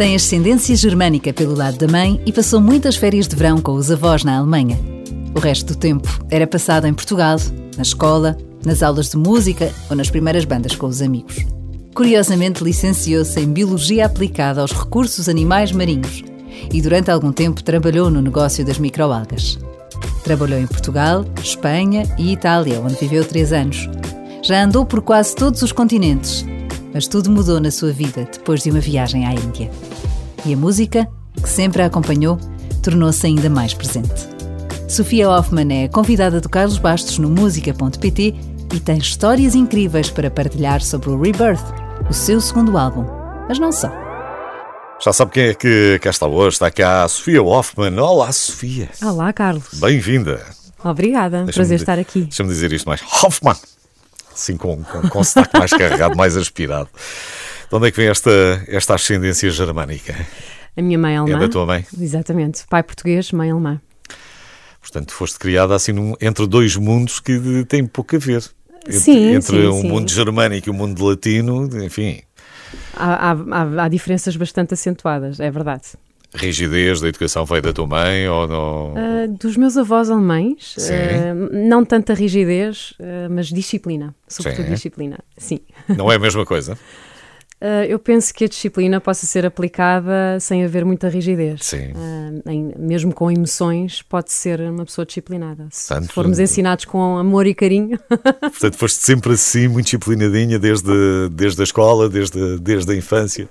Tem ascendência germânica pelo lado da mãe e passou muitas férias de verão com os avós na Alemanha. O resto do tempo era passado em Portugal, na escola, nas aulas de música ou nas primeiras bandas com os amigos. Curiosamente, licenciou-se em Biologia Aplicada aos Recursos Animais Marinhos e durante algum tempo trabalhou no negócio das microalgas. Trabalhou em Portugal, Espanha e Itália, onde viveu três anos. Já andou por quase todos os continentes, mas tudo mudou na sua vida depois de uma viagem à Índia. E a música, que sempre a acompanhou, tornou-se ainda mais presente. Sofia Hoffman é convidada do Carlos Bastos no música.pt e tem histórias incríveis para partilhar sobre o Rebirth, o seu segundo álbum. Mas não só. Já sabe quem é que cá está hoje? Está cá a Sofia Hoffman. Olá, Sofia. Olá, Carlos. Bem-vinda. Obrigada. Prazer estar aqui. Deixa-me dizer isto mais. Hoffman. Assim com, com, com sotaque mais carregado, mais aspirado. De onde é que vem esta, esta ascendência germânica? A minha mãe é alemã. É da tua mãe? Exatamente. Pai português, mãe alemã. Portanto, foste criada assim num, entre dois mundos que têm pouco a ver. Entre, sim, entre sim, o sim. mundo germânico e o mundo latino, enfim, há- há- há diferenças bastante acentuadas, é verdade. Rigidez da educação veio da tua mãe ou não? Ah, dos meus avós alemães, ah, não tanta rigidez, ah, mas disciplina. Sobretudo Sim. disciplina, sim. Não é a mesma coisa? Eu penso que a disciplina possa ser aplicada sem haver muita rigidez. Sim. Em- mesmo com emoções, pode ser uma pessoa disciplinada. Se Portanto, formos ensinados com amor e carinho, Portanto, foste sempre assim, muito disciplinadinha desde, desde a escola, desde, desde a infância.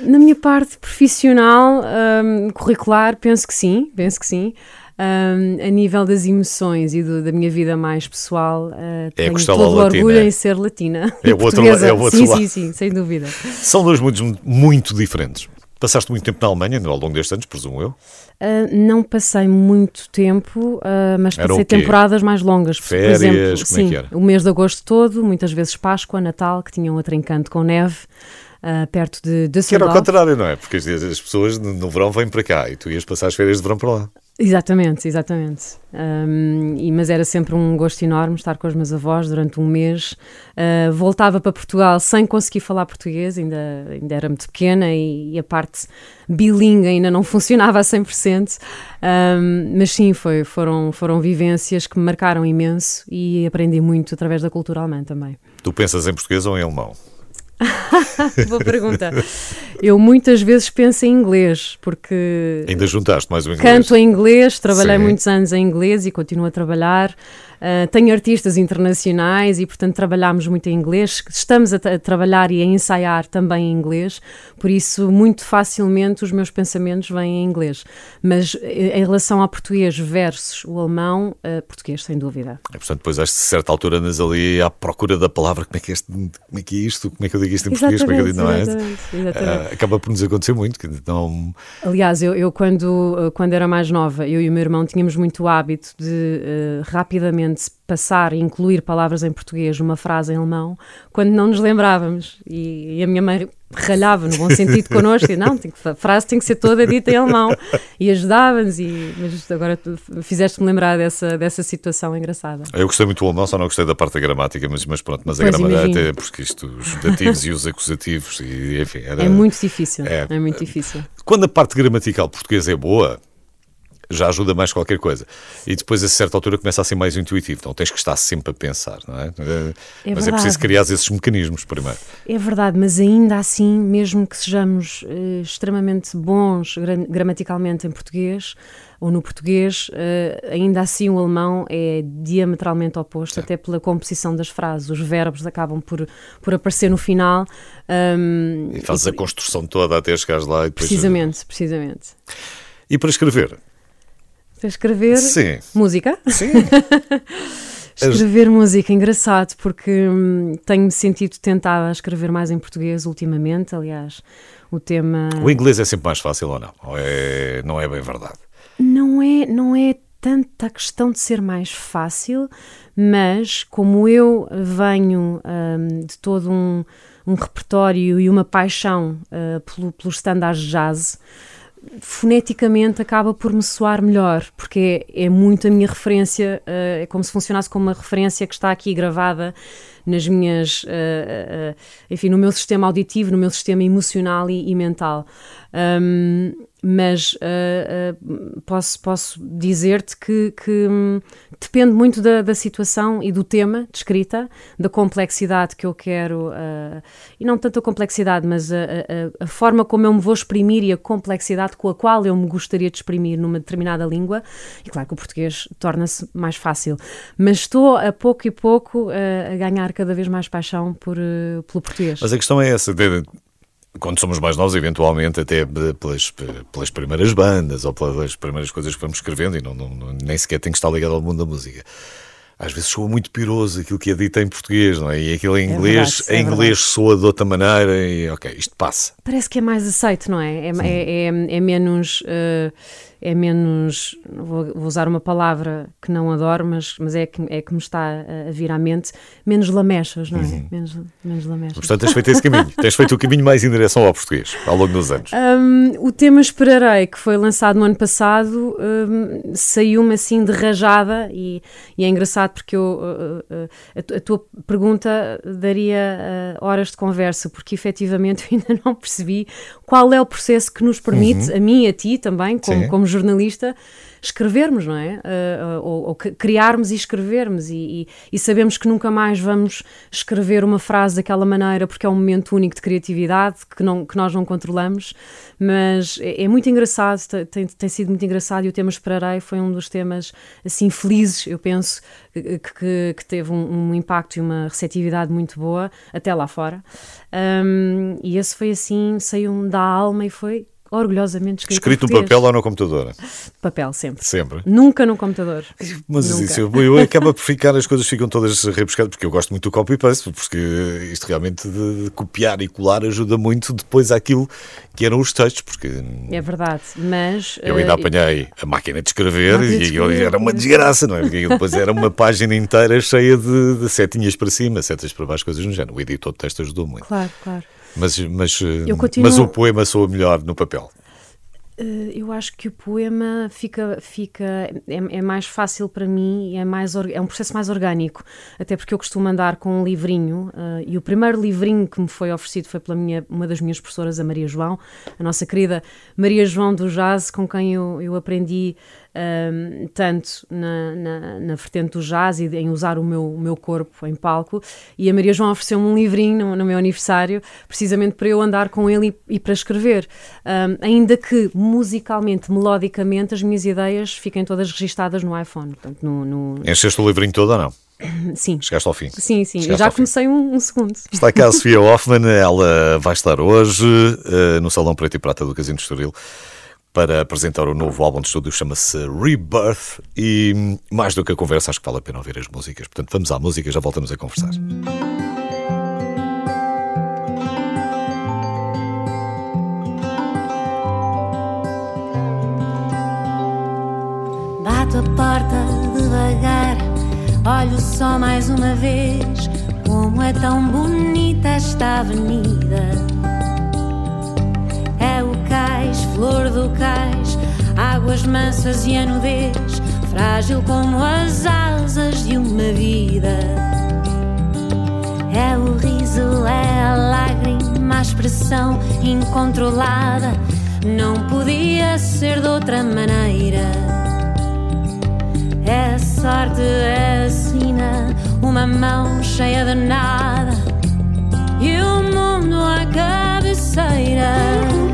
Na minha parte profissional, hum, curricular, penso que sim, penso que sim. Hum, a nível das emoções e do- da minha vida mais pessoal, uh, tenho costela todo o orgulho em ser latina. É o outro é o outro sim, lado. sim, sim, sem dúvida. São dois mundos muito diferentes. Passaste muito tempo na Alemanha ao longo destes anos, presumo eu. Uh, não passei muito tempo, uh, mas Era passei temporadas mais longas. Por Férias? exemplo, Como é sim, que era? o mês de agosto todo, muitas vezes Páscoa, Natal, que tinham outro encanto com neve, uh, perto de Que era ao Düsseldorf. contrário, não é? Porque as, as pessoas no, no verão vêm para cá e tu ias passar as férias de verão para lá. Exatamente, exatamente. Um, e, mas era sempre um gosto enorme estar com os meus avós durante um mês. Uh, voltava para Portugal sem conseguir falar português, ainda, ainda era muito pequena e, e a parte bilingue ainda não funcionava a 100%. Um, mas sim, foi, foram, foram vivências que me marcaram imenso e aprendi muito através da cultura alemã também. Tu pensas em português ou em alemão? Boa pergunta. Eu muitas vezes penso em inglês, porque Ainda juntaste mais um inglês? Canto em inglês, trabalhei Sim. muitos anos em inglês e continuo a trabalhar. Uh, tenho artistas internacionais e, portanto, trabalhamos muito em inglês. Estamos a, a trabalhar e a ensaiar também em inglês, por isso, muito facilmente os meus pensamentos vêm em inglês. Mas eh, em relação ao português versus o alemão, uh, português, sem dúvida. E, portanto, depois, a certa altura, andas ali à procura da palavra. Como é que é, este, como é, que é isto? Como é que eu digo isto em português? Como é que eu digo? Não é? exatamente, exatamente. Ah, acaba por nos acontecer muito. Que não, Aliás, eu, eu quando, uh, quando era mais nova, eu e o meu irmão tínhamos muito o hábito de uh, rapidamente passar e incluir palavras em português numa frase em alemão quando não nos lembrávamos. E, e a minha mãe ralhava no bom sentido connosco, e não, tem que- a frase tem que ser toda dita em alemão. E ajudava-nos, e, mas agora fizeste-me lembrar dessa, dessa situação engraçada. Eu gostei muito do alemão, só não gostei da parte da gramática, mas, mas pronto, mas a gramática até porque isto, os dativos e os acusativos, e enfim, era- É muito difícil, É. é muito difícil. Quando a parte gramatical portuguesa é boa, já ajuda mais qualquer coisa. E depois, a certa altura, começa a ser mais intuitivo. Não tens que estar sempre a pensar, não é? É Mas é preciso criar esses mecanismos primeiro. É verdade, mas ainda assim, mesmo que sejamos eh, extremamente bons gra- gramaticalmente em português ou no português, eh, ainda assim o alemão é diametralmente oposto, até pela composição das frases. Os verbos acabam por, por aparecer no final. hum, E fazes a construção toda até chegares lá e depois. precisamente, precisamente. E para escrever? Escrever Sim. música. Sim. Escrever música, engraçado, porque hum, tenho-me sentido tentada a escrever mais em português ultimamente. Aliás, o tema. O inglês é sempre mais fácil ou não? Ou é... Não é bem verdade? Não é, não é tanta questão de ser mais fácil, mas como eu venho hum, de todo um, um repertório e uma paixão uh, pelo, pelos standards jazz, foneticamente acaba por me soar melhor, porque é, é muito a minha referência, uh, é como se funcionasse como uma referência que está aqui gravada nas minhas, uh, uh, enfim, no meu sistema auditivo, no meu sistema emocional e, e mental. Um, mas uh, uh, posso, posso dizer-te que, que um, depende muito da, da, situação e do tema de escrita, da complexidade que eu quero, uh, e não tanto a complexidade, mas a, a, a, forma como eu me vou exprimir e a complexidade com a qual eu me gostaria de exprimir numa determinada língua. E claro que o português torna-se mais fácil, mas estou a pouco e pouco a ganhar cada vez mais paixão por, pelo português. Mas a questão é essa, quando somos mais novos, eventualmente, até pelas, pelas primeiras bandas ou pelas primeiras coisas que vamos escrevendo, e não, não, nem sequer tem que estar ligado ao mundo da música. Às vezes soa muito piroso aquilo que é dito em português, não é? E aquilo em é inglês, verdade, é em inglês soa de outra maneira e ok, isto passa. Parece que é mais aceito, não é? É, é, é, é, menos. Uh é menos, vou, vou, usar uma palavra que não adoro, mas, mas é, que, é que me está a, vir à mente, menos lamechas, não é? Uhum. Menos, menos lamechas. Portanto, tens feito esse caminho, tens feito o caminho mais em direção ao português, ao longo dos anos. Um, o tema Esperarei, que foi lançado no ano passado, um, saiu-me assim de rajada e, e, é engraçado porque eu, uh, uh, a, a, tua pergunta daria uh, horas de conversa, porque efetivamente eu ainda não percebi qual é o processo que nos permite, uhum. a mim e a ti também, como, como jornalista, escrevermos, não é? Uh, ou, ou, criarmos e escrevermos, e, e, e, sabemos que nunca mais vamos escrever uma frase daquela maneira porque é um momento único de criatividade que, não, que nós não controlamos, mas é, é muito engraçado, tem, tem sido muito engraçado e o tema Esperarei foi um dos temas assim felizes, eu penso, que, que, que teve um, um, impacto e uma receptividade muito boa até lá fora. Um, e esse foi assim, saiu da alma e foi orgulhosamente escrito. Escrito no papel ou no computador? Papel, sempre. Sempre. Nunca no computador. Mas Nunca. isso, eu, eu acaba por ficar, as coisas ficam todas rebuscadas, porque eu gosto muito do copy-paste, porque isto realmente de, de, copiar e colar ajuda muito depois àquilo que eram os textos, porque... É verdade, mas... Eu ainda uh, apanhei a máquina de escrever e escrever. era uma desgraça, não é? Porque depois era uma página inteira cheia de, de setinhas para cima, setas para baixo, coisas no género. O editor de texto ajudou muito. Claro, claro. Mas, mas, continuo... mas o poema soa melhor no papel. Uh, eu acho que o poema fica, fica é, é, mais fácil para mim e é, mais, é um processo mais orgânico, até porque eu costumo andar com um livrinho uh, e o primeiro livrinho que me foi oferecido foi pela minha, uma das minhas professoras, a Maria João, a nossa querida Maria João do Jazz, com quem eu, eu aprendi um, tanto na, na, na, vertente do jazz e em usar o meu, o meu corpo em palco. E a Maria João ofereceu-me um livrinho no, no, meu aniversário, precisamente para eu andar com ele e, e para escrever. Um, ainda que musicalmente, melodicamente, as minhas ideias fiquem todas registadas no iPhone. Portanto, no, no... Encheste o livrinho todo ou não? Sim. Chegaste ao fim. Sim, sim. Chegaste já comecei um, um, segundo. Está cá a Sofia Hoffman, ela vai estar hoje uh, no Salão Preto e Prata do Casino de Estoril para apresentar o novo álbum de estúdio, chama-se Rebirth. E mais do que a conversa, acho que vale a pena ouvir as músicas. Portanto, vamos à música e já voltamos a conversar. Bato a porta devagar, olho só mais uma vez. Como é tão bonita esta avenida flor do cais, águas mansas e a nudez, frágil como as asas de uma vida. É o riso, é a lágrima, a expressão incontrolada, não podia ser de outra maneira. É a sorte, é a sina, uma mão cheia de nada e o mundo à cabeceira.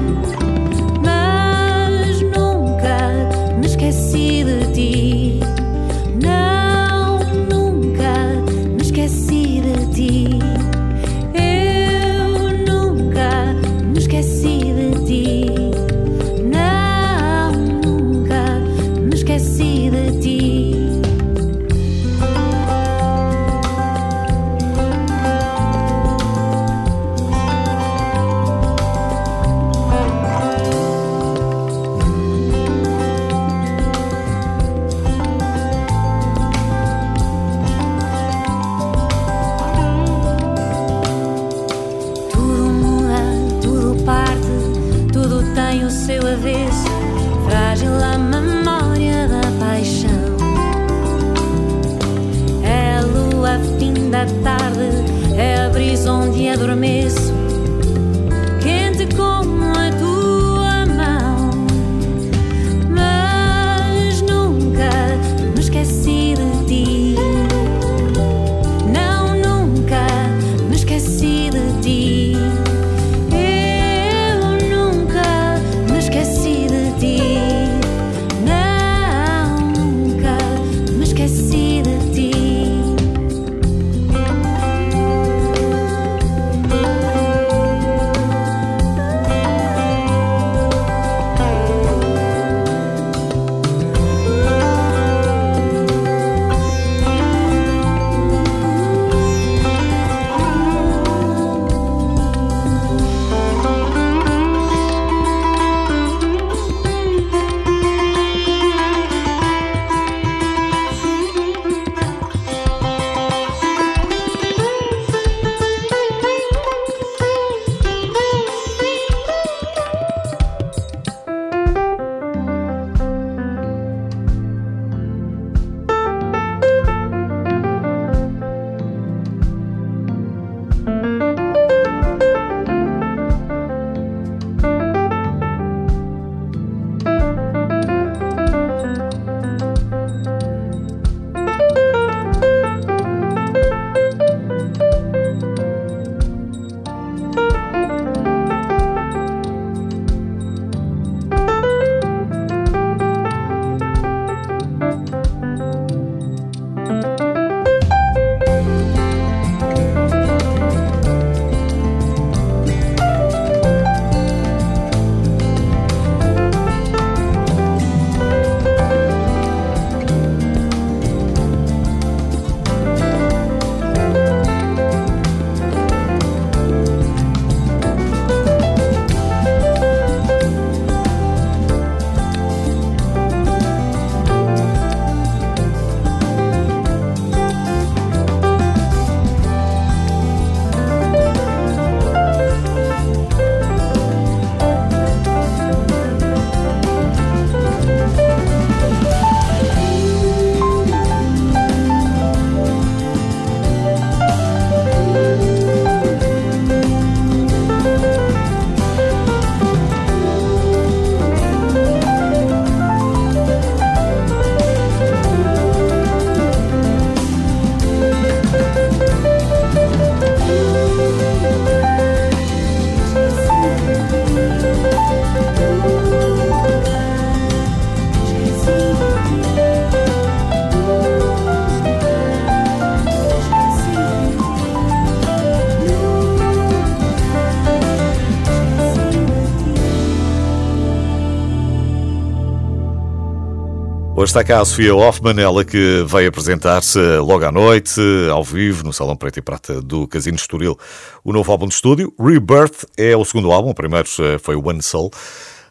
Hoje está cá a Sofia Hoffman, ela que veio apresentar-se logo à noite, ao vivo, no Salão Preto e Prata do Casino Estoril. O novo álbum de estúdio, Rebirth, é o segundo álbum, o primeiro eh, foi o One Soul.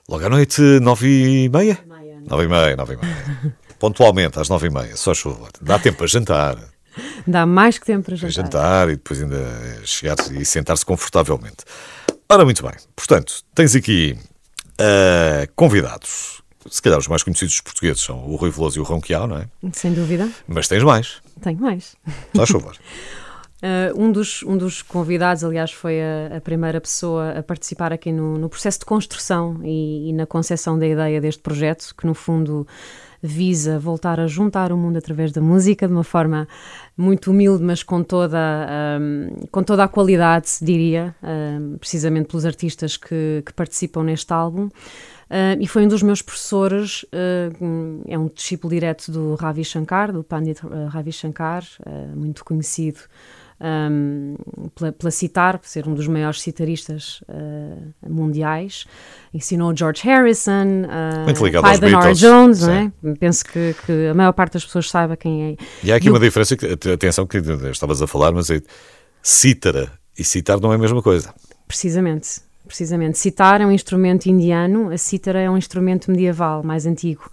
Logo à noite, nove e meia? Nove e meia, nove e meia. Pontualmente, às nove e meia, só chuva. Dá tempo para jantar, Dá mais que tempo para jantar. jantar e depois ainda chegar e sentar-se confortavelmente. Ora, muito bem. Portanto, tens aqui eh, convidados. Se calhar os mais conhecidos dos portugueses são o Rui Veloso e o Ronquial, não é? Sem dúvida. Mas tens mais. Tenho mais. Só chuva. Uh, um, dos, um dos convidados, aliás, foi a, a primeira pessoa a participar aqui no, no processo de construção e, e na concepção da ideia deste projeto, que no fundo visa voltar a juntar o mundo através da música de uma forma muito humilde, mas com toda, um, com toda a qualidade, diria, um, precisamente pelos artistas que, que participam neste álbum. Uh, e foi um dos meus professores, uh, é um discípulo direto do Ravi Shankar, do Pandit uh, Ravi Shankar, uh, muito conhecido um, pela, pela citar, por ser um dos maiores citaristas mundiais. Ensinou George Harrison, uh, Nora Beatles, Jones, não é? Penso que, que a maior parte das pessoas saiba quem é. E há aqui uma diferença, que, atenção, que estavas a falar, mas é cítara e citar não é a mesma coisa. Precisamente, precisamente. Citar é um instrumento indiano, a cítara é um instrumento medieval, mais antigo.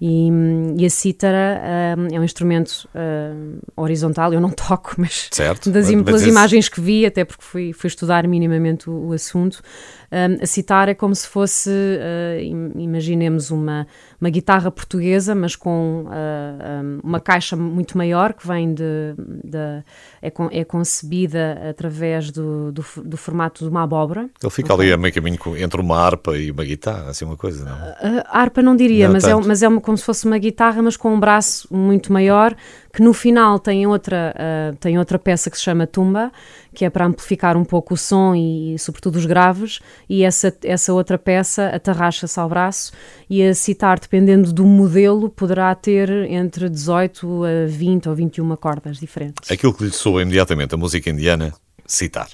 E, e a cítara hum, é um instrumento hum, horizontal, eu não toco, mas Certo? das, Mas pelas esse- imagens que vi, até porque fui, fui estudar minimamente o, o assunto, Um, a citar é como se fosse, uh, imaginemos uma, uma guitarra portuguesa, mas com uh, um, uma caixa muito maior que vem de, de é, con, é, concebida através do, do, do, formato de uma abóbora. Ele fica ali a meio caminho entre uma harpa e uma guitarra, assim uma coisa, não? Uh, harpa não diria, não, mas, é, mas é uma, como se fosse uma guitarra, mas com um braço muito maior, que no final tem outra, uh, tem outra peça que se chama tumba, que é para amplificar um pouco o som e, sobretudo, os graves, e essa, essa outra peça atarracha-se ao braço e a citar, dependendo do modelo, poderá ter entre 18 a 20 ou 21 cordas diferentes. Aquilo que lhe soa imediatamente a música indiana, citar.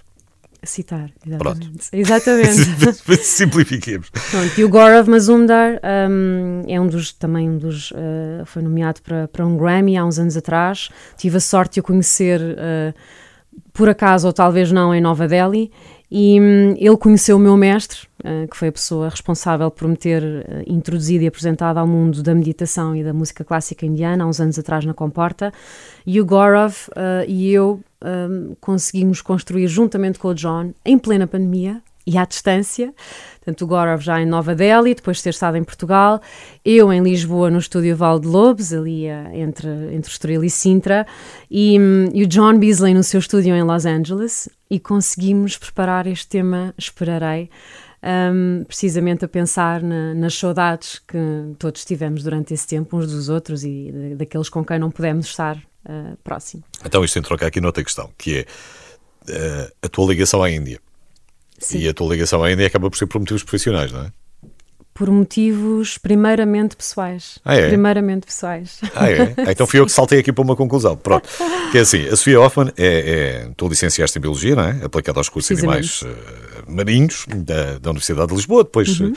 Citar, exatamente. Pronto. Exatamente. Simplifiquemos. Pronto, e o Gaurav Mazumdar um, é um dos, também um dos, uh, foi nomeado para, para um Grammy há uns anos atrás. Tive a sorte de o conhecer uh, por acaso ou talvez não, em Nova Delhi. E hum, ele conheceu o meu mestre, uh, que foi a pessoa responsável por me ter uh, introduzido e apresentado ao mundo da meditação e da música clássica indiana, há uns anos atrás na Comporta. E o Gaurav uh, e eu hum, conseguimos construir, juntamente com o John, em plena pandemia, e à distância. Portanto, o Gaurav já em Nova Delhi, depois de ter estado em Portugal, eu em Lisboa no estúdio Val de Lobos, ali eh, entre, entre Estoril e Sintra, e, hum, e, o John Beasley no seu estúdio em Los Angeles, e conseguimos preparar este tema Esperarei, um, precisamente a pensar na, nas saudades que todos tivemos durante esse tempo, uns dos outros e daqueles com quem não pudemos estar uh, próximo. Então isto trocar aqui noutra questão, que é uh, a tua ligação à Índia. Sim. E a tua ligação ainda acaba por ser por motivos profissionais, não é? Por motivos primeiramente pessoais. Ah, é? Primeiramente pessoais. Ah, é? Então fui eu que saltei aqui para uma conclusão. Pronto. Que é assim, a Sofia Hoffman é, é tu licenciaste em Biologia, não é? Aplicada aos cursos de animais uh, marinhos da, da Universidade de Lisboa. Depois uhum. uh,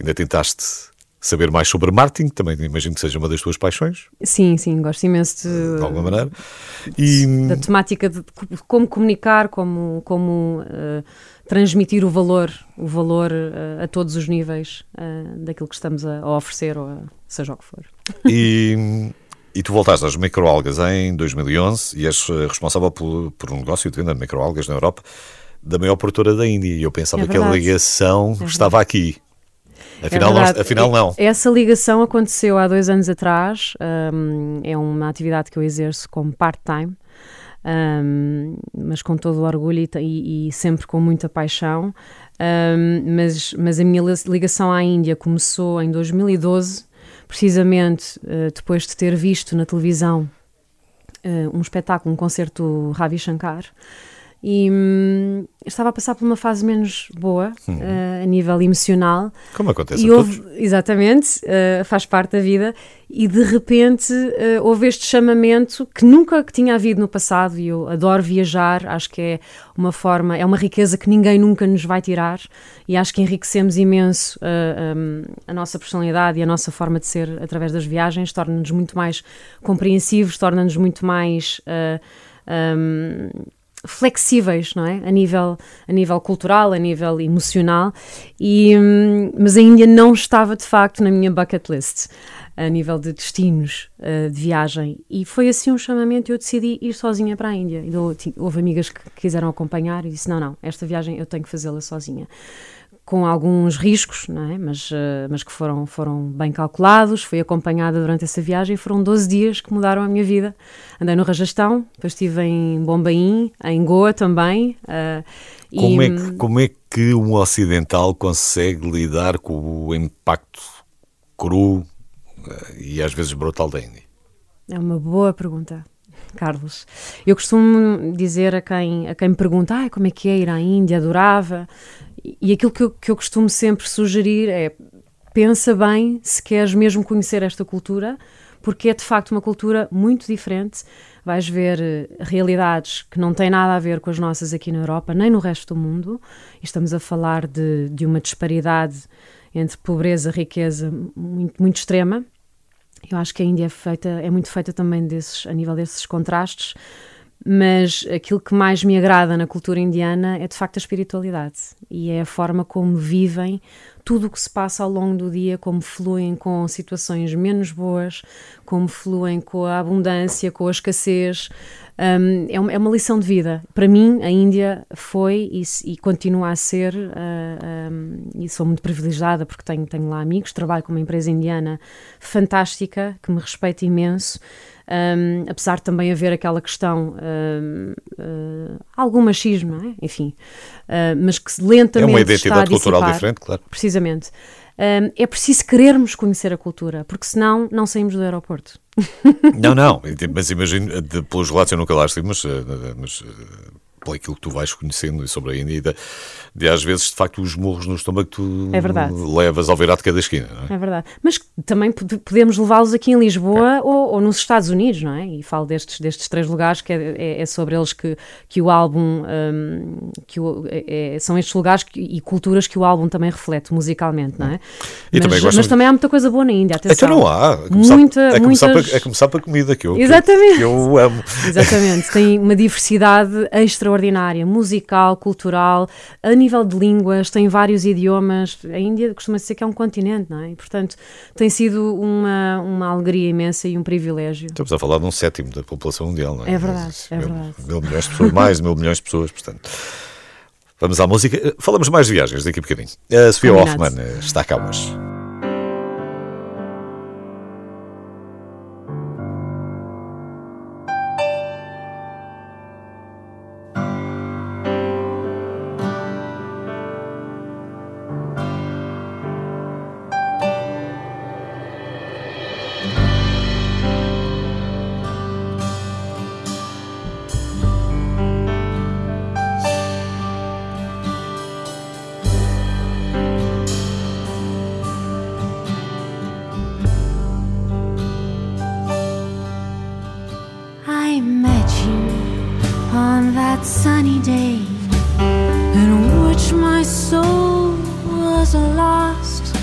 ainda tentaste saber mais sobre marketing, também imagino que seja uma das tuas paixões. Sim, sim, gosto imenso de, de alguma maneira. E... Da temática de como comunicar, como, como uh, transmitir o valor, o valor uh, a todos os níveis uh, daquilo que estamos a, a, oferecer ou a, seja o que for. E, e tu voltaste às microalgas em 2011 e és responsável por, por um negócio de venda de microalgas na Europa da maior produtora da Índia e eu pensava é que a ligação é estava aqui. Afinal, é não, afinal não. Essa ligação aconteceu há dois anos atrás. Um, é uma atividade que eu exerço como part-time. Um, mas com todo o orgulho e, e sempre com muita paixão. Um, mas, mas a minha ligação à Índia começou em 2012, precisamente uh, depois de ter visto na televisão uh, um espetáculo, um concerto Ravi Shankar e hum, estava a passar por uma fase menos boa uh, a nível emocional. Como acontece e houve. Exatamente, uh, faz parte da vida. E de repente uh, houve este chamamento que nunca que tinha havido no passado. E eu adoro viajar, acho que é uma forma, é uma riqueza que ninguém nunca nos vai tirar. E acho que enriquecemos imenso um, a nossa personalidade e a nossa forma de ser através das viagens, torna-nos muito mais compreensivos, torna-nos muito mais. Um, flexíveis, não é? A nível, a nível cultural, a nível emocional, e, hum, mas a Índia não estava de facto na minha bucket list, a nível de destinos uh, de viagem. E foi assim um chamamento eu decidi ir sozinha para a Índia. E houve amigas que quiseram acompanhar e disse: não, não, esta viagem eu tenho que fazê-la sozinha com alguns riscos, não é? mas, uh, mas que foram, foram bem calculados. Fui acompanhada durante essa viagem. Foram 12 dias que mudaram a minha vida. Andei no Rajastão, depois estive em Bombaim, em Goa também. Uh, como, e... é que, como é que um ocidental consegue lidar com o impacto cru uh, e às vezes brutal da Índia? É uma boa pergunta. Carlos. Eu costumo dizer a quem, a quem me pergunta ah, como é que é ir à Índia, adorava. E aquilo que eu, que eu costumo sempre sugerir é pensa bem se queres mesmo conhecer esta cultura, porque é de facto uma cultura muito diferente. Vais ver eh, realidades que não têm nada a ver com as nossas aqui na Europa, nem no resto do mundo. Estamos a falar de, de uma disparidade entre pobreza e riqueza muito, muito extrema. Eu acho que a Índia é, feita, é muito feita também desses, a nível desses contrastes, mas aquilo que mais me agrada na cultura indiana é de facto a espiritualidade e é a forma como vivem tudo o que se passa ao longo do dia, como fluem com situações menos boas, como fluem com a abundância, com a escassez. Um, é, uma, é, uma, lição de vida. Para mim, a Índia foi e, e continua a ser, uh, um, e sou muito privilegiada porque tenho, tenho lá amigos, trabalho com uma empresa indiana fantástica, que me respeita imenso. Um, apesar de também haver aquela questão, um, uh, algum machismo, não é? enfim, uh, mas que lentamente. É uma identidade cultural diferente, claro. Precisamente. Um, é preciso querermos conhecer a cultura, porque senão não saímos do aeroporto. Não, não, mas imagino, pelos relatos eu nunca lá estive, mas, eh, mas por aquilo que tu vais conhecendo e sobre a Índia, de, às vezes, de facto, os morros no estômago que tu é levas ao virar de cada esquina. É? é? verdade. Mas também podemos levá-los aqui em Lisboa é. ou, ou, nos Estados Unidos, não é? E falo destes, destes três lugares, que é, é, é sobre eles que, que o álbum, um, que o, é, são estes lugares que, e culturas que o álbum também reflete musicalmente, não é? E mas, também mas também há muita coisa boa na Índia, atenção. Então não há. A começar, Muita, a começar, muitas... para, a começar para a comida, que eu, Exatamente. Que, que eu amo. Exatamente. Tem uma diversidade extraordinária, musical, cultural, a nível de línguas, tem vários idiomas. A Índia costuma ser que é um continente, não é? E, portanto, tem sido uma, uma alegria imensa e um privilégio. Estamos a falar de um sétimo da população mundial, não é? É verdade, é mil, verdade. Mil milhões de pessoas, mais de mil milhões de pessoas, portanto. Vamos à música. Falamos mais de viagens daqui a bocadinho. A Sofia Hoffman está cá hoje. was lost.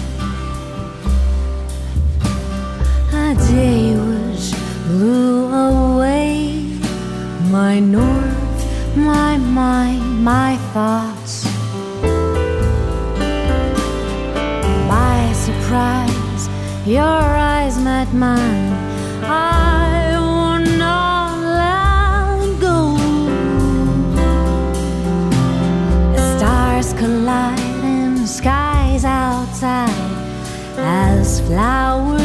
A day which blew away my north, my mind, my thoughts. By surprise, your eyes met mine. I flower.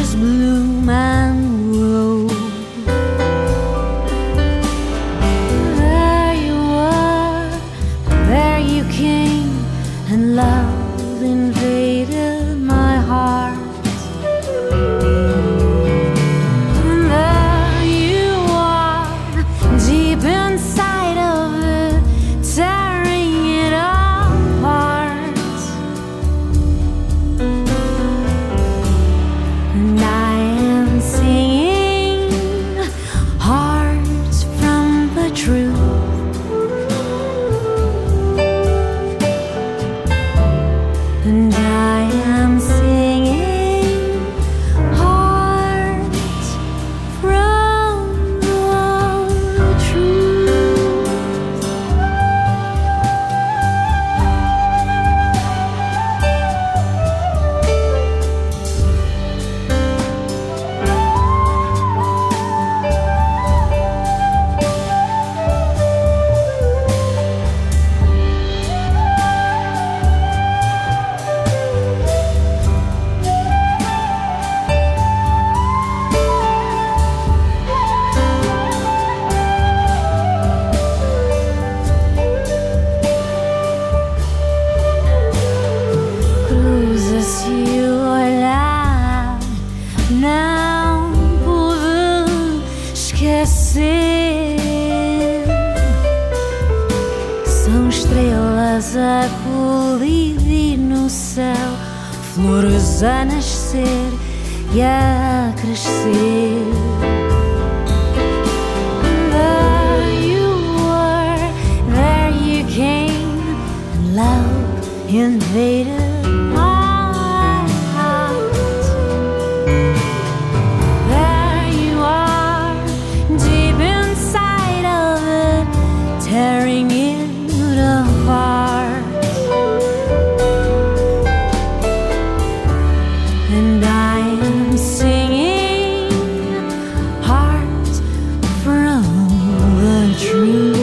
true.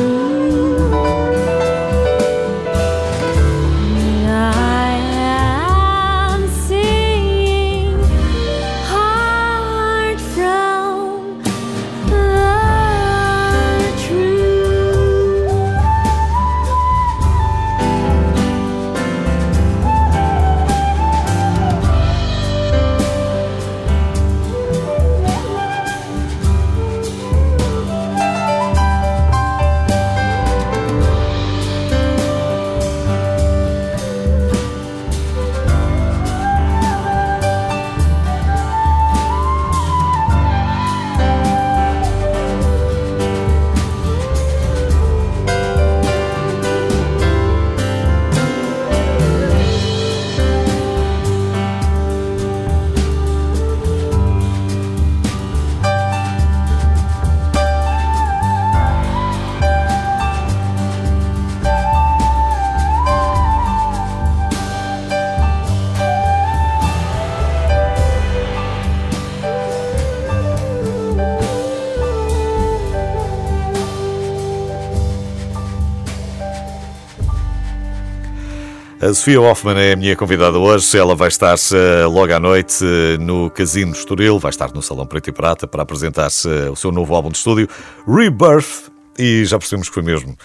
Sofia Hoffman é a minha convidada hoje. Ela vai estar uh, logo à noite uh, no Casino Estoril, vai estar no Salão Preto e Prata para apresentar-se uh, o seu novo álbum de estúdio, Rebirth. E já percebemos que foi mesmo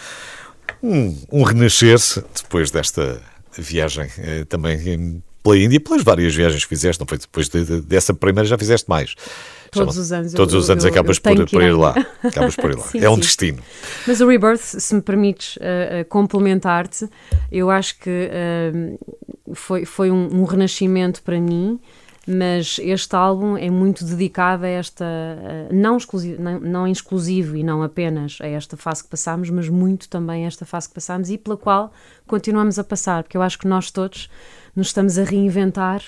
um, um renascer depois desta viagem também pela Índia, pelas várias viagens que fizeste. Não foi depois de, de, dessa primeira, já fizeste mais. Todos os anos. Todos eu, os anos eu, acabas eu por, por ir lá. Acabas por ir lá. sim, é um sim. destino. Mas o Rebirth, se me permites uh, uh, complementar-te, eu acho que uh, foi, foi um, um, renascimento para mim, mas este álbum é muito dedicado a esta, não, exclusivo, não, não exclusivo e não apenas a esta fase que passámos, mas muito também a esta fase que passámos e pela qual continuamos a passar, porque eu acho que nós todos nos estamos a reinventar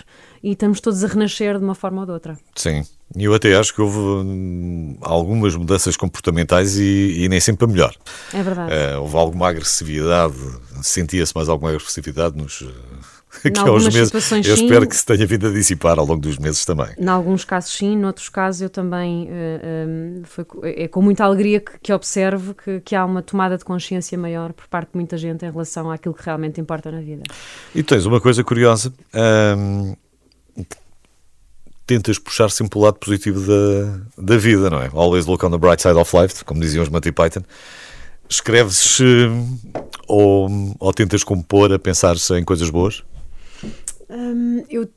e estamos todos a renascer de uma forma ou de outra. Sim, eu até acho que houve hum, algumas mudanças comportamentais e, e, nem sempre a melhor. É verdade. Uh, houve alguma agressividade, sentia-se mais alguma agressividade nos. Aqui há uns meses, eu espero sim, que se tenha vindo a dissipar ao longo dos meses também. Em alguns casos sim, noutros casos eu também uh, um, foi, é com muita alegria que, que observo que, que, há uma tomada de consciência maior por parte de muita gente em relação àquilo que realmente importa na vida. E tens uma coisa curiosa, um, tentas puxar sempre o lado positivo da, da vida, não é? Always look on the bright side of life, como diziam os Monty Python. Escreves ou, ou tentas compor a pensar em coisas boas? Um, eu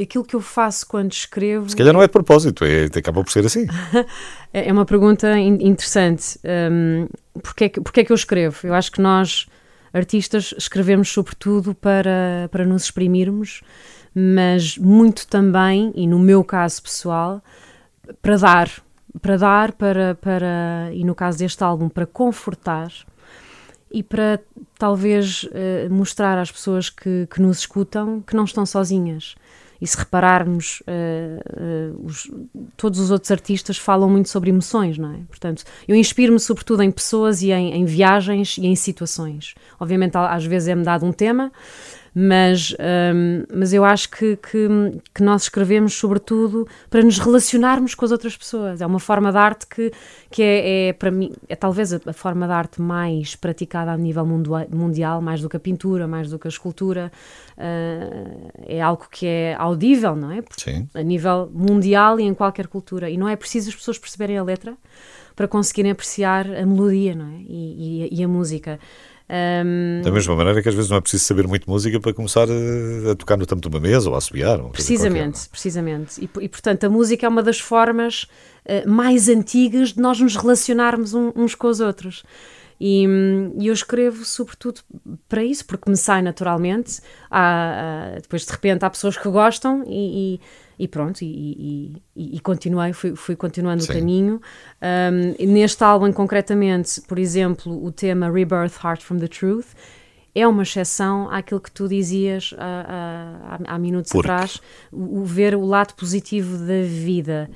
aquilo que eu faço quando escrevo. Se calhar não é de propósito, é, acaba por ser assim. é uma pergunta interessante. Um, porque, é que, porque é que eu escrevo? Eu acho que nós, artistas, escrevemos sobretudo para, para nos exprimirmos, mas muito também, e no meu caso pessoal, para dar. Para dar, para, para, e no caso deste álbum, para confortar e para talvez uh, mostrar às pessoas que, que, nos escutam que não estão sozinhas. E se repararmos, uh, uh, os, todos os outros artistas falam muito sobre emoções, não é? Portanto, eu inspiro-me sobretudo em pessoas e em, em, viagens e em situações. Obviamente, às vezes é-me dado um tema, mas, um, mas eu acho que, que, que, nós escrevemos sobretudo para nos relacionarmos com as outras pessoas. É uma forma de arte que, que é, é para mim, é talvez a, forma de arte mais praticada a nível mundial, mais do que a pintura, mais do que a escultura. Uh, é algo que é audível, não é? Sim. A nível mundial e em qualquer cultura. E não é preciso as pessoas perceberem a letra para conseguirem apreciar a melodia não é? e, e, e a música. Um, da mesma maneira que às vezes não é preciso saber muito música para começar a, a tocar no tampo de uma mesa ou a assobiar. Precisamente, qualquer, precisamente. E, e, portanto a música é uma das formas uh, mais antigas de nós nos relacionarmos um, uns com os outros. E, e, eu escrevo sobretudo para isso, porque me sai naturalmente. Há, há, depois de repente há pessoas que gostam e, e pronto, e, e, e, continuei, fui, fui continuando Sim. o caminho. Um, neste álbum, concretamente, por exemplo, o tema Rebirth Heart from the Truth é uma exceção àquilo que tu dizias há, há, há minutos Porque? atrás, o, o, ver o lado positivo da vida.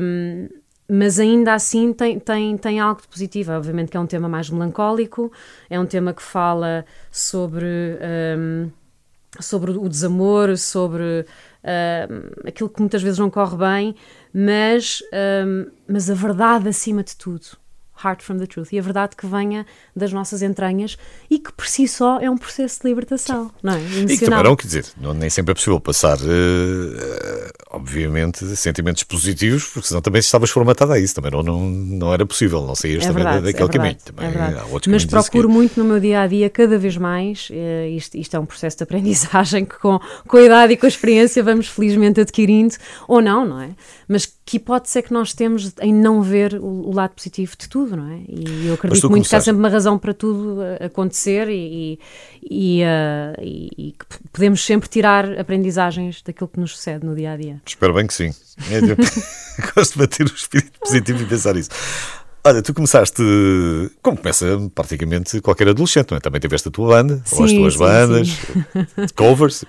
Um, mas ainda assim tem, tem, tem algo de positivo. Obviamente que é um tema mais melancólico, é um tema que fala sobre, um, sobre o desamor, sobre uh, aquilo que muitas vezes não corre bem, mas, uh, mas a verdade acima de tudo. Heart from the Truth. E a verdade que venha das nossas entranhas e que por si só é um processo de libertação, Sim. não é? Emocional. E que também não, quer dizer, não, nem sempre é possível passar, uh, obviamente, sentimentos positivos, porque senão também estavas formatada a isso, também não, não, não era possível, não saías é também verdade, daquele é caminho. Também é Mas procuro muito no meu dia a dia, cada vez mais, uh, isto, isto é um processo de aprendizagem que com, com a idade e com a experiência vamos felizmente adquirindo, ou não, não é? Mas que hipótese é que nós temos em não ver o, o lado positivo de tudo, não é? E eu acredito muito começaste... que há sempre uma razão para tudo acontecer e, e, uh, e, que podemos sempre tirar aprendizagens daquilo que nos sucede no dia a dia. Espero bem que sim. É, gosto de bater o espírito positivo e pensar isso. Olha, tu começaste, como começa praticamente qualquer adolescente, não é? Também tiveste a tua banda, sim, ou as tuas sim, bandas, sim. covers. Uh,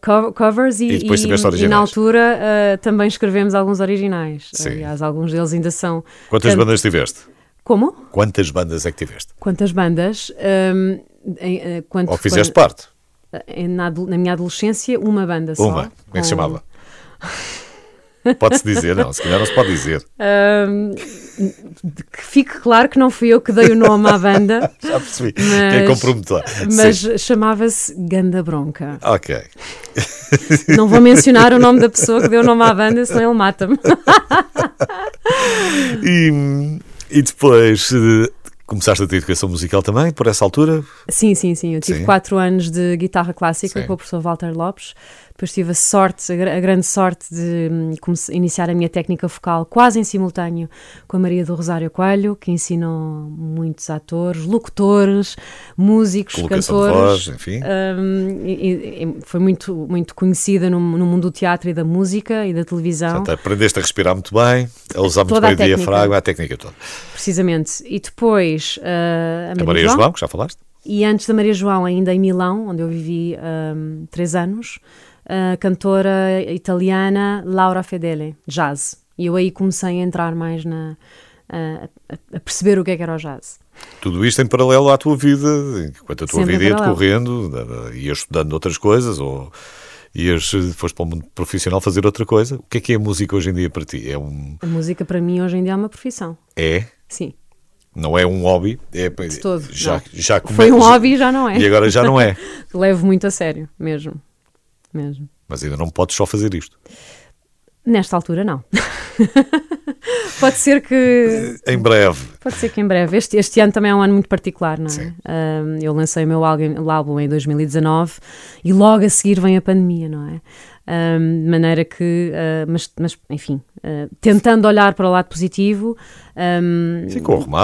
co covers e, e depois tiveste originais. E na altura uh, também escrevemos alguns originais. Sim. Aliás, alguns deles ainda são. Quantas tanto... bandas tiveste? Como? Quantas bandas é que tiveste? Quantas bandas? Um, em, uh, quanto, ou fizeste quando, parte? Na, na, minha adolescência, uma banda só. Uma. Como é que se chamava? Pode-se dizer, não, se calhar não se pode dizer. Ahm, que fique claro que não fui eu que dei o nome à banda, Já percebi. Mas- que é comprometedor. mas chamava-se Ganda Bronca. Ok. Não vou mencionar o nome da pessoa que deu o nome à banda, senão ele mata-me. E, e depois eh, começaste a ter educação musical também, por essa altura? Sim, sim, sim. Eu tive Sim. quatro anos de guitarra clássica Sim. com o professor Walter Lopes. Depois tive a sorte, a, gra- a grande sorte de hum, iniciar a minha técnica focal quase em simultâneo com a Maria do Rosário Coelho, que ensinou muitos atores, locutores, músicos, Colocação de cantores. voz, enfim. Hum, e- e- foi muito, muito conhecida no, no mundo do teatro e da música e da televisão. Portanto, aprendeste a respirar muito bem, a usar muito bem o diafragma, a técnica toda. Precisamente. E depois uh, a A Maria João, que já falaste? E antes da Maria João, ainda em Milão, onde eu vivi um, três anos, a cantora italiana Laura Fedele, jazz. E eu aí comecei a entrar mais na. a, a- perceber o que é que era o jazz. Tudo isto em paralelo à tua vida, enquanto a tua Sempre em vida ia decorrendo, ias estudando outras coisas ou ias, foste para o mundo profissional fazer outra coisa. O que é que é a música hoje em dia para ti? É um. A música para mim hoje em dia é uma profissão. É? Sim, Não é um hobby? É, de todo. Já, não. já come- Foi um hobby e já não é. E agora já não é. Levo muito a sério, mesmo. Mesmo. Mas ainda não podes só fazer isto. Nesta altura, não. Pode ser que Em breve. Pode ser que em breve. Este, este ano também é um ano muito particular, não é? Sim. Um, eu lancei o meu álbum, álbum em 2019 e logo a seguir vem a pandemia, não é? Um, de maneira que, uh, mas, mas enfim, uh, tentando olhar para o lado positivo, um,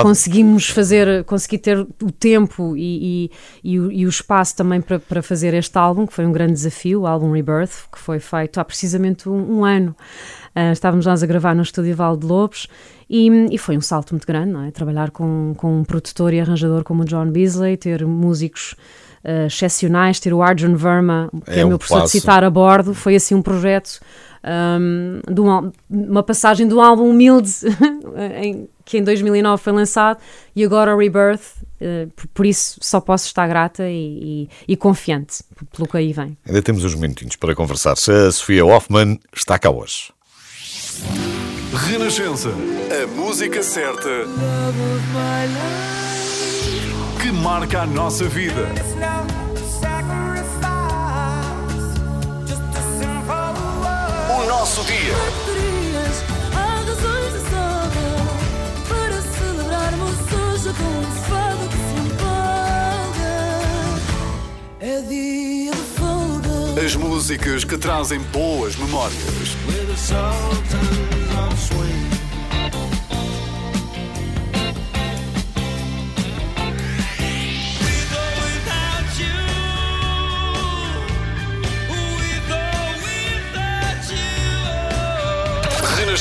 conseguimos fazer, consegui ter o tempo e, e, e o, e o espaço também para, para fazer este álbum, que foi um grande desafio, o álbum Rebirth, que foi feito há precisamente um, um ano. Uh, estávamos nós a gravar no estúdio Val de Lobos e, e foi um salto muito grande, não é? Trabalhar com, com um produtor e arranjador como o John Beasley, ter músicos uh, excepcionais, ter o Arjun Verma, que é, É o meu professor de passo. citar a bordo, foi assim um projeto, um, de um ál- uma passagem de um álbum humilde em- que em 2009 foi lançado e agora o Rebirth, uh, por, por isso só posso estar grata e, e- e confiante pelo que aí vem. Ainda temos uns minutinhos para conversar. Se a Sofia Hoffman está cá hoje. Renascença. A música certa que marca a nossa vida. O nosso dia. Há razões de sobra para celebrarmos hoje com um fado que se empolga. É dia de folga. As músicas que trazem boas memórias.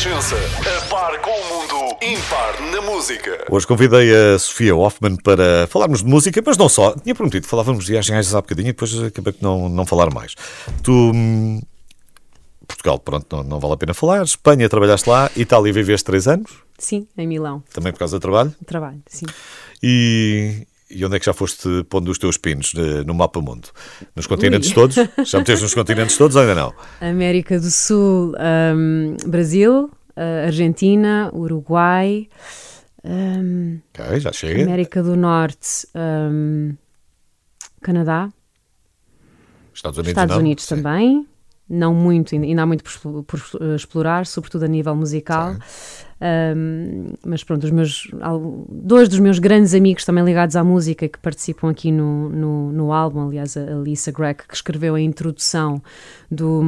Renascença. A par com o mundo. Impar na música. Hoje convidei a Sofia Hoffman para falarmos de música, mas não só. Tinha prometido, falávamos de viagens há bocadinho e depois acabei por não, não falar mais. Tu. hum, Portugal, pronto, não, não vale a pena falar. Espanha, trabalhaste lá. Itália, viveste três anos, Sim, em Milão, também por causa do trabalho. trabalho, sim. E, e onde é que já foste pondo os teus pinos eh, no mapa mundo? Nos continentes Ui. todos? Já meteste nos continentes todos ou ainda não? América do Sul, hum, Brasil, uh, Argentina, Uruguai, Ok, já chega. América do Norte, hum, Canadá, Estados Unidos, Estados não? Unidos Sim. também. Não muito, ainda- há muito por, por, explorar, sobretudo a nível musical. Mas pronto, os meus, dois dos meus grandes amigos também ligados à música que participam aqui no, no, no álbum, aliás, a Lisa Gregg, que escreveu a introdução do,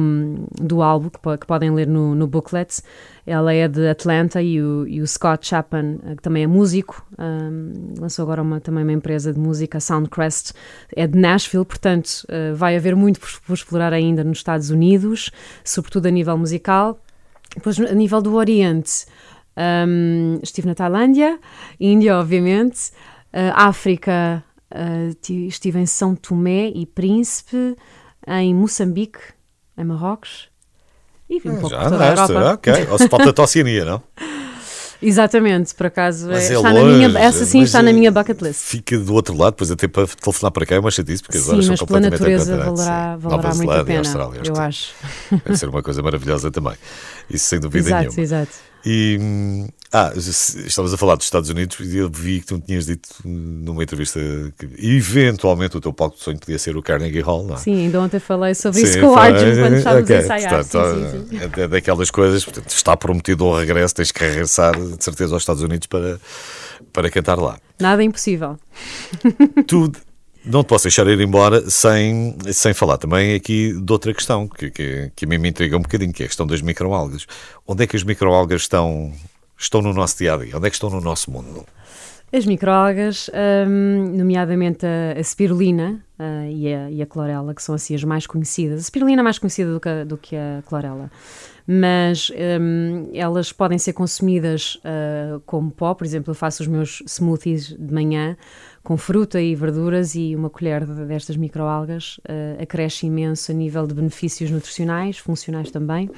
do álbum, que, que podem ler no, no booklet. Ela é de Atlanta e o, e o Scott Chapman, eh, que também é músico, um, lançou agora uma, também uma empresa de música, Soundcrest, é de Nashville, portanto eh, vai haver muito por, por explorar ainda nos Estados Unidos, sobretudo a nível musical. Depois, a nível do Oriente, um, estive na Tailândia, Índia, obviamente, uh, África, uh, ti- estive em São Tomé e Príncipe, em Moçambique, em Marrocos. E vim um pouco Já andaste, ok. Ou se falta a Oceania, não? Exatamente, por acaso. É- é está na longe, minha, essa sim está na é- minha bucket list. Fica do outro lado, depois até para telefonar para cá é uma chatice, porque as Sim, mas são pela completamente natureza valerá, valerá muito a pena, Austrália, eu acho. Deve ser uma coisa maravilhosa também. Isso sem dúvida exato, nenhuma. exato. E, ah, estavas a falar dos Estados Unidos e eu vi que tu tinhas dito numa entrevista que eventualmente o teu palco de sonho podia ser o Carnegie Hall, não é? Sim, ainda ontem falei sobre Sim, isso com o Arjun quando estávamos ok, a ensaiar. portanto, sim, sim, sim. É da- daquelas coisas, portanto, está prometido o regresso, tens que regressar de certeza aos Estados Unidos para, para cantar lá. Nada impossível. tu não te posso deixar ir embora sem, sem falar também aqui de outra questão que, que, que a mim me intriga um bocadinho, que é a questão das microalgas. Onde é que as microalgas estão, estão no nosso dia a dia? Onde é que estão no nosso mundo? As microalgas, hum, nomeadamente a, a spirulina ah, e, a, e a clorela, que são assim as mais conhecidas. A spirulina é mais conhecida do que a, do que a clorela, mas hum, elas podem ser consumidas ah, como pó. Por exemplo, eu faço os meus smoothies de manhã com fruta e verduras e uma colher de- destas microalgas ah, acresce imenso a nível de benefícios nutricionais, funcionais também.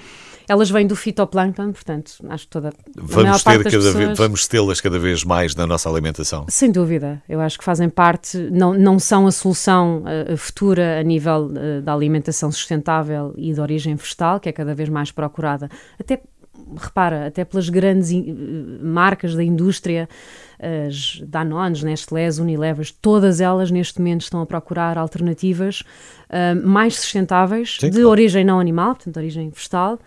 Elas vêm do fitoplâncton, portanto, acho que toda Vamos, ter cada vez, pessoas... vamos tê-las cada vez mais na nossa alimentação. Sem dúvida, eu acho que fazem parte, não, não são a solução eh, futura a nível eh, da alimentação sustentável e de origem vegetal, que é cada vez mais procurada, até, repara, até pelas grandes eh, marcas da indústria, as Danones, Nestlés, Unilevers, todas elas neste momento estão a procurar alternativas eh, mais sustentáveis, Sim, de claro. origem não animal, portanto, de origem vegetal,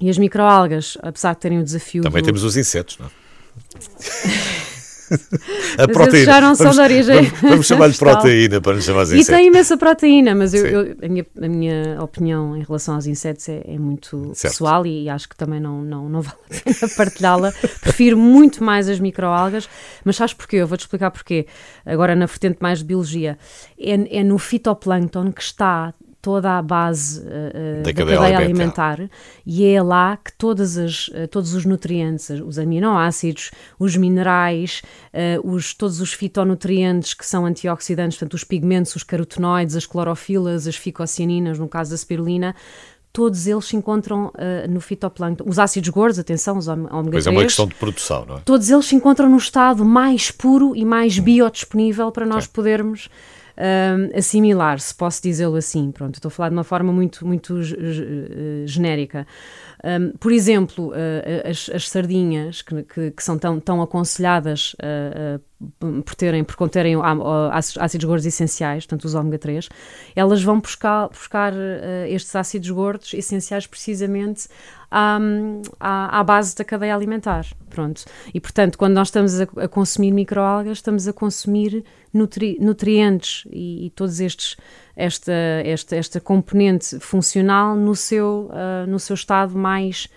e as microalgas, apesar de terem o desafio Também do- temos os insetos, não é? Mas esses já não são de origem Vamos, vamos chamar-lhe proteína para nos chamar de E insetos. tem imensa proteína, mas eu- eu- a, minha, a minha opinião em relação aos insetos é, é muito Certo. pessoal e acho que também não, não, não vale a pena partilhá-la. Prefiro muito mais as microalgas, mas sabes porquê? Eu vou-te explicar porquê. Agora, na vertente mais de biologia, é, é no fitoplâncton que está toda a base eh, Da cadeia cadeia, alimentar. e é lá que todas as, eh, todos os nutrientes, os aminoácidos, os minerais, eh, os, todos os fitonutrientes que são antioxidantes, portanto os pigmentos, os carotenoides, as clorofilas, as ficocianinas, no caso da spirulina, todos eles se encontram eh, no fitoplâncton. Os ácidos gordos, atenção, os ômega ômega Pois é uma questão de produção, não é? todos eles se encontram no estado mais puro e mais biodisponível para nós Sim. podermos assimilar, se posso dizê-lo assim. Pronto, estou a falar de uma forma muito, muito eh, genérica. Hum, por exemplo, eh, as, as sardinhas, que, que- que são tão, tão aconselhadas eh, eh, por, terem, por conterem ácidos gordos essenciais, portanto os ômega 3, elas vão buscar, buscar eh, estes ácidos gordos essenciais precisamente à, à, base da cadeia alimentar. Pronto. E portanto, quando nós estamos a, a consumir microalgas, estamos a consumir nutri- nutrientes e, e todos estes esta, esta, esta componente funcional no seu, ah, no seu estado mais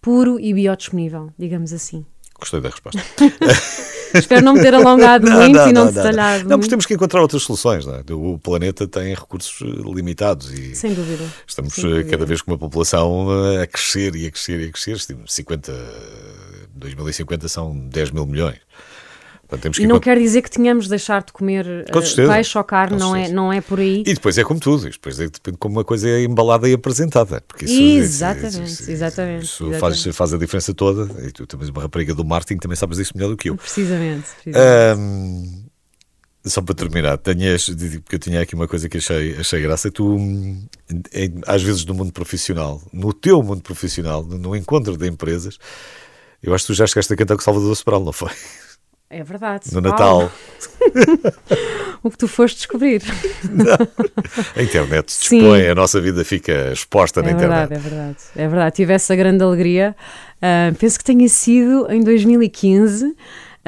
puro e biodisponível, digamos assim. Gostei da resposta. Espero não me ter alongado muito e não, detalhado. Não, mas muito. temos que encontrar outras soluções. Não é? O planeta tem recursos eh, limitados e Sem dúvida. estamos sem eh, dúvida. cada vez com uma população eh, a crescer e a crescer e a crescer. Este 50, 2050 são 10 mil milhões. Portanto, E não quer dizer que tenhamos de deixar de comer Com certeza. peixe ou carne, não é, não é por aí. E depois é como tudo, depois é, depende de como uma coisa é embalada e apresentada. Porque isso, Exatamente, isso- isso- exatamente, Isso exatamente. Faz, faz a diferença toda. E tu também uma rapariga do marketing também sabes isso melhor do que eu. Precisamente. Precisamente. Só para terminar, tenho este- porque eu tinha aqui uma coisa que achei, achei graça. Tu, hum, às vezes, no mundo profissional, no teu mundo profissional, no, encontro de empresas, eu acho que tu já chegaste a cantar com Salvador Sobral, não foi? É verdade. No Natal. O que tu foste descobrir. A internet se Sim. dispõe, a nossa vida fica exposta na É internet. verdade, é verdade. É verdade. Tive essa grande alegria. Ah, penso que tenha sido em 2015.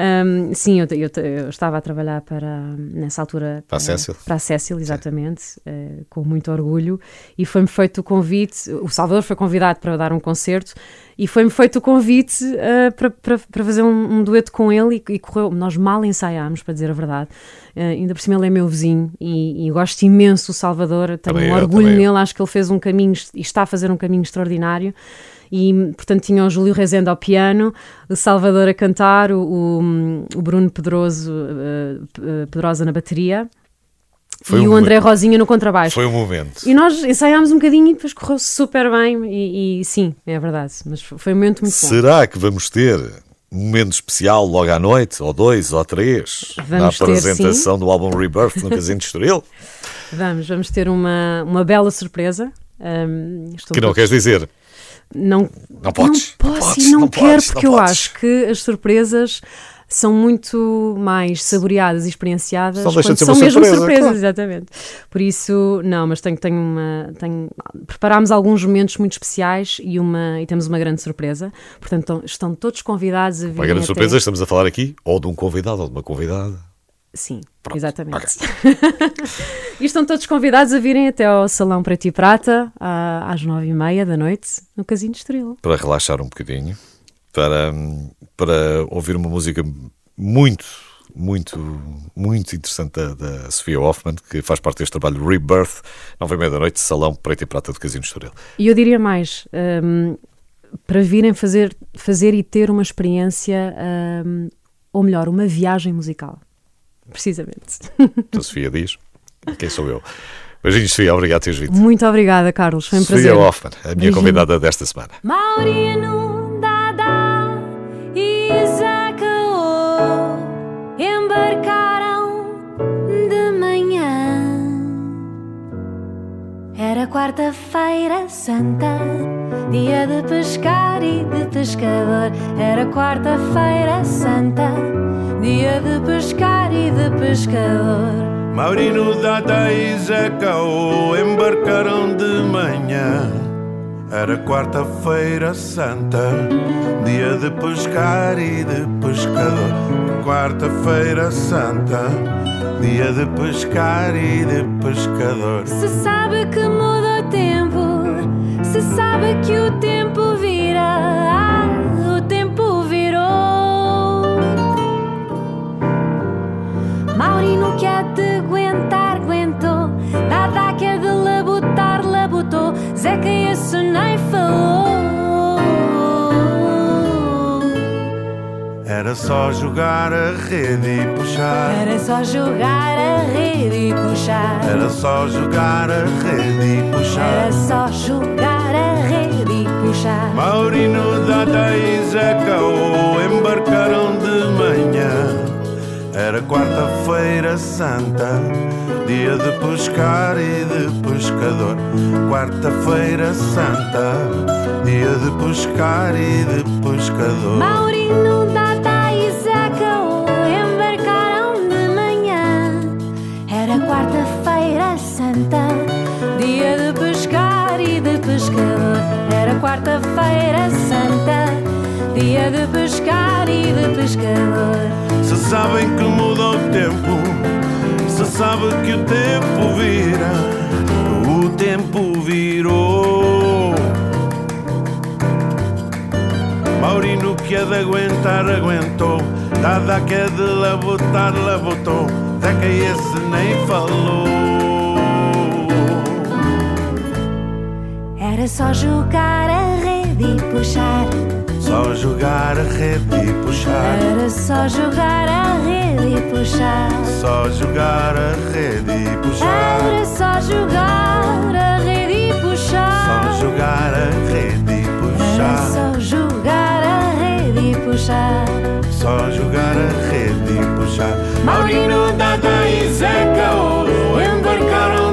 Ahm, sim, eu, eu- eu estava a trabalhar para, nessa altura, Para a eh, Cécil. para a Cécil, exatamente, eh, com muito orgulho, e foi-me feito o convite, o Salvador foi convidado para dar um concerto, e foi-me feito o convite eh, para, para, para fazer um, um dueto com ele, e, e correu, nós mal ensaiámos, para dizer a verdade, Eh, ainda por cima ele é meu vizinho, e, e gosto imenso do Salvador, tenho Também um orgulho eu. nele, acho que ele fez um caminho, e está a fazer um caminho extraordinário, e portanto tinha o Júlio Rezende ao piano, o Salvador a cantar, o, o, o Bruno Pedroso, eh, Pedrosa na bateria Foi e um o André momento. Rosinha no contrabaixo. Foi um momento. E nós ensaiámos um bocadinho e depois correu super bem e, e sim, é verdade, mas foi um momento muito bom. Será que vamos ter um momento especial logo à noite, ou dois, ou três, na Vamos ter, apresentação do álbum Rebirth no Casino de Estoril? Vamos, vamos ter uma, uma bela surpresa Um, Que não queres dizer. Não, Não podes, Não não posso podes, e não, não quero, podes, porque não eu podes. acho que as surpresas são muito mais saboreadas e experienciadas Só quando de são mesmo surpresa, surpresas, claro. exatamente. Por isso, não, mas tenho, tenho uma. Tenho, preparámos alguns momentos muito especiais e, uma, e temos uma grande surpresa. Portanto, estão, estão todos convidados a vir. Uma grande surpresa, estamos a falar aqui ou de um convidado ou de uma convidada. Sim, Pronto, exatamente. e estão todos convidados a virem até ao Salão Preto e Prata às nove e meia da noite no Casino de Estoril. Para relaxar um bocadinho, para, para ouvir uma música muito, muito, muito interessante da, da Sofia Hoffman, que faz parte deste trabalho Rebirth, nove e meia da noite, Salão Preto e Prata do Casino de Estoril. E eu diria mais, hum, para virem fazer, fazer e ter uma experiência, hum, ou melhor, uma viagem musical. Precisamente. A Sofia diz, quem sou eu? Beijinhos, Sofia, obrigado por teres vindo. Muito obrigada, Carlos. Foi um Sofia prazer. Hoffman, a minha Beijinho. convidada desta semana. Maurino, Dada e Era quarta-feira santa, dia de pescar e de pescador. Era quarta-feira santa, dia de pescar e de pescador. Maurino, Dada e Zé Caô embarcaram de manhã. Era quarta-feira santa, dia de pescar e de pescador. Quarta-feira santa, dia de pescar e de pescador. Se sabe que muda o tempo, se sabe que o tempo vira, ah, o tempo virou. Maurino que é de aguentar, aguentou. Dada que é de labutar, labutou. Zeca esse nem falou. Era só jogar a rede e puxar. Era só jogar a rede e puxar. Era só jogar a rede e puxar. Era só jogar a rede e puxar. Maurino, Dada e Zé Caô embarcaram de manhã. Era quarta-feira santa, dia de pescar e de pescador. Quarta-feira santa, dia de pescar e de pescador. Maurino, Dada santa, dia de pescar e de pescador. Era quarta-feira santa, dia de pescar e de pescador. Se sabem que muda o tempo, se sabe que o tempo vira, o tempo virou. Maurino que é de aguentar, aguentou. Dada que é de labutar, labutou. Zeca esse nem falou. Era só jogar a rede e puxar. Só jogar a rede e puxar. Era só jogar a rede e puxar. Só jogar a rede e puxar. Era só jogar a rede e puxar. Só jogar a rede e Era puxar. só jogar a rede e puxar. Só jogar a rede e puxar. Maurino, Dada e Zeca oh, embarcaram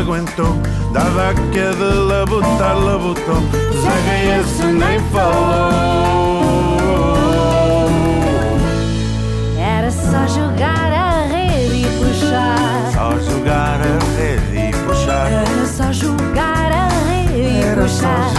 aguentou. Dava a queda, labutar, labutou. Zé esse nem falou. Era só jogar a rede e puxar. Só jogar a rede e puxar. Era só jogar a rede e puxar.